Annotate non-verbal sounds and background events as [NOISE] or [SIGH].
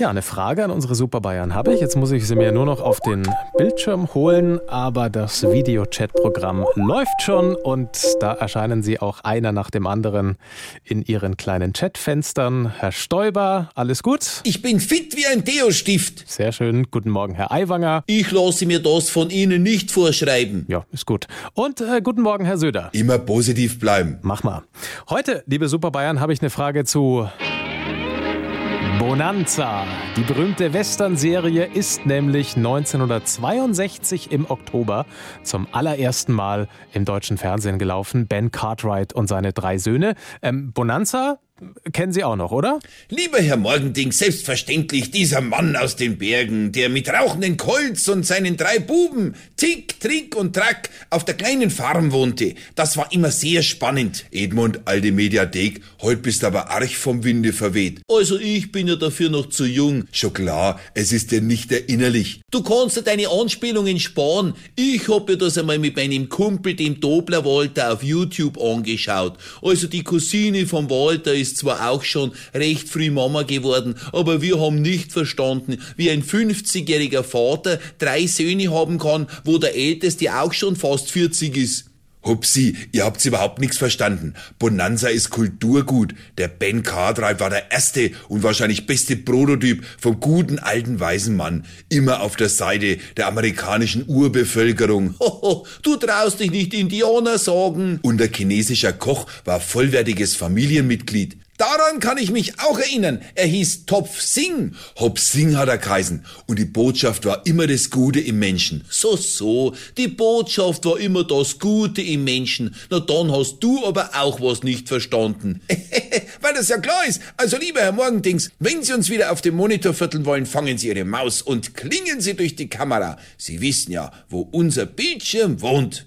Ja, eine Frage an unsere Super Bayern habe ich. Jetzt muss ich sie mir nur noch auf den Bildschirm holen, aber das Videochat-Programm läuft schon und da erscheinen sie auch einer nach dem anderen in ihren kleinen Chatfenstern. Herr Stoiber, alles gut? Ich bin fit wie ein Deo-Stift. Sehr schön. Guten Morgen, Herr Aiwanger. Ich lasse mir das von Ihnen nicht vorschreiben. Ja, ist gut. Und äh, guten Morgen, Herr Söder. Immer positiv bleiben. Mach mal. Heute, liebe Super Bayern, habe ich eine Frage zu Bonanza. Die berühmte Western-Serie ist nämlich 1962 im Oktober zum allerersten Mal im deutschen Fernsehen gelaufen. Ben Cartwright und seine drei Söhne. Ähm, Bonanza, kennen Sie auch noch, oder? Lieber Herr Morgending, selbstverständlich dieser Mann aus den Bergen, der mit rauchenden Kolz und seinen drei Buben, Tick, Trick und Track, auf der kleinen Farm wohnte. Das war immer sehr spannend. Edmund, alte Mediathek, heute bist aber arg vom Winde verweht. Also ich bin ja dafür noch zu jung. Schon klar, es ist dir nicht erinnerlich. Du kannst dir deine Anspielungen sparen. Ich hab mir das einmal mit meinem Kumpel, dem Dobler Walter, auf YouTube angeschaut. Also die Cousine vom Walter ist zwar auch schon recht früh Mama geworden, aber wir haben nicht verstanden, wie ein 50-jähriger Vater drei Söhne haben kann, wo der älteste auch schon fast 40 ist. Hupsi, ihr habt's überhaupt nichts verstanden. Bonanza ist Kulturgut. Der Ben Cartwright war der erste und wahrscheinlich beste Prototyp vom guten alten weißen Mann. Immer auf der Seite der amerikanischen Urbevölkerung. [LAUGHS] Hoho, du traust dich nicht Indianer sagen. Und der chinesischer Koch war vollwertiges Familienmitglied. Daran kann ich mich auch erinnern. Er hieß Topf Singh. Hop Singh hat er geheißen. Und die Botschaft war immer das Gute im Menschen. So, so. Die Botschaft war immer das Gute im Menschen. Na dann hast du aber auch was nicht verstanden. [LAUGHS] Weil das ja klar ist. Also lieber Herr Morgendings, wenn Sie uns wieder auf dem Monitor vierteln wollen, fangen Sie Ihre Maus und klingen Sie durch die Kamera. Sie wissen ja, wo unser Bildschirm wohnt.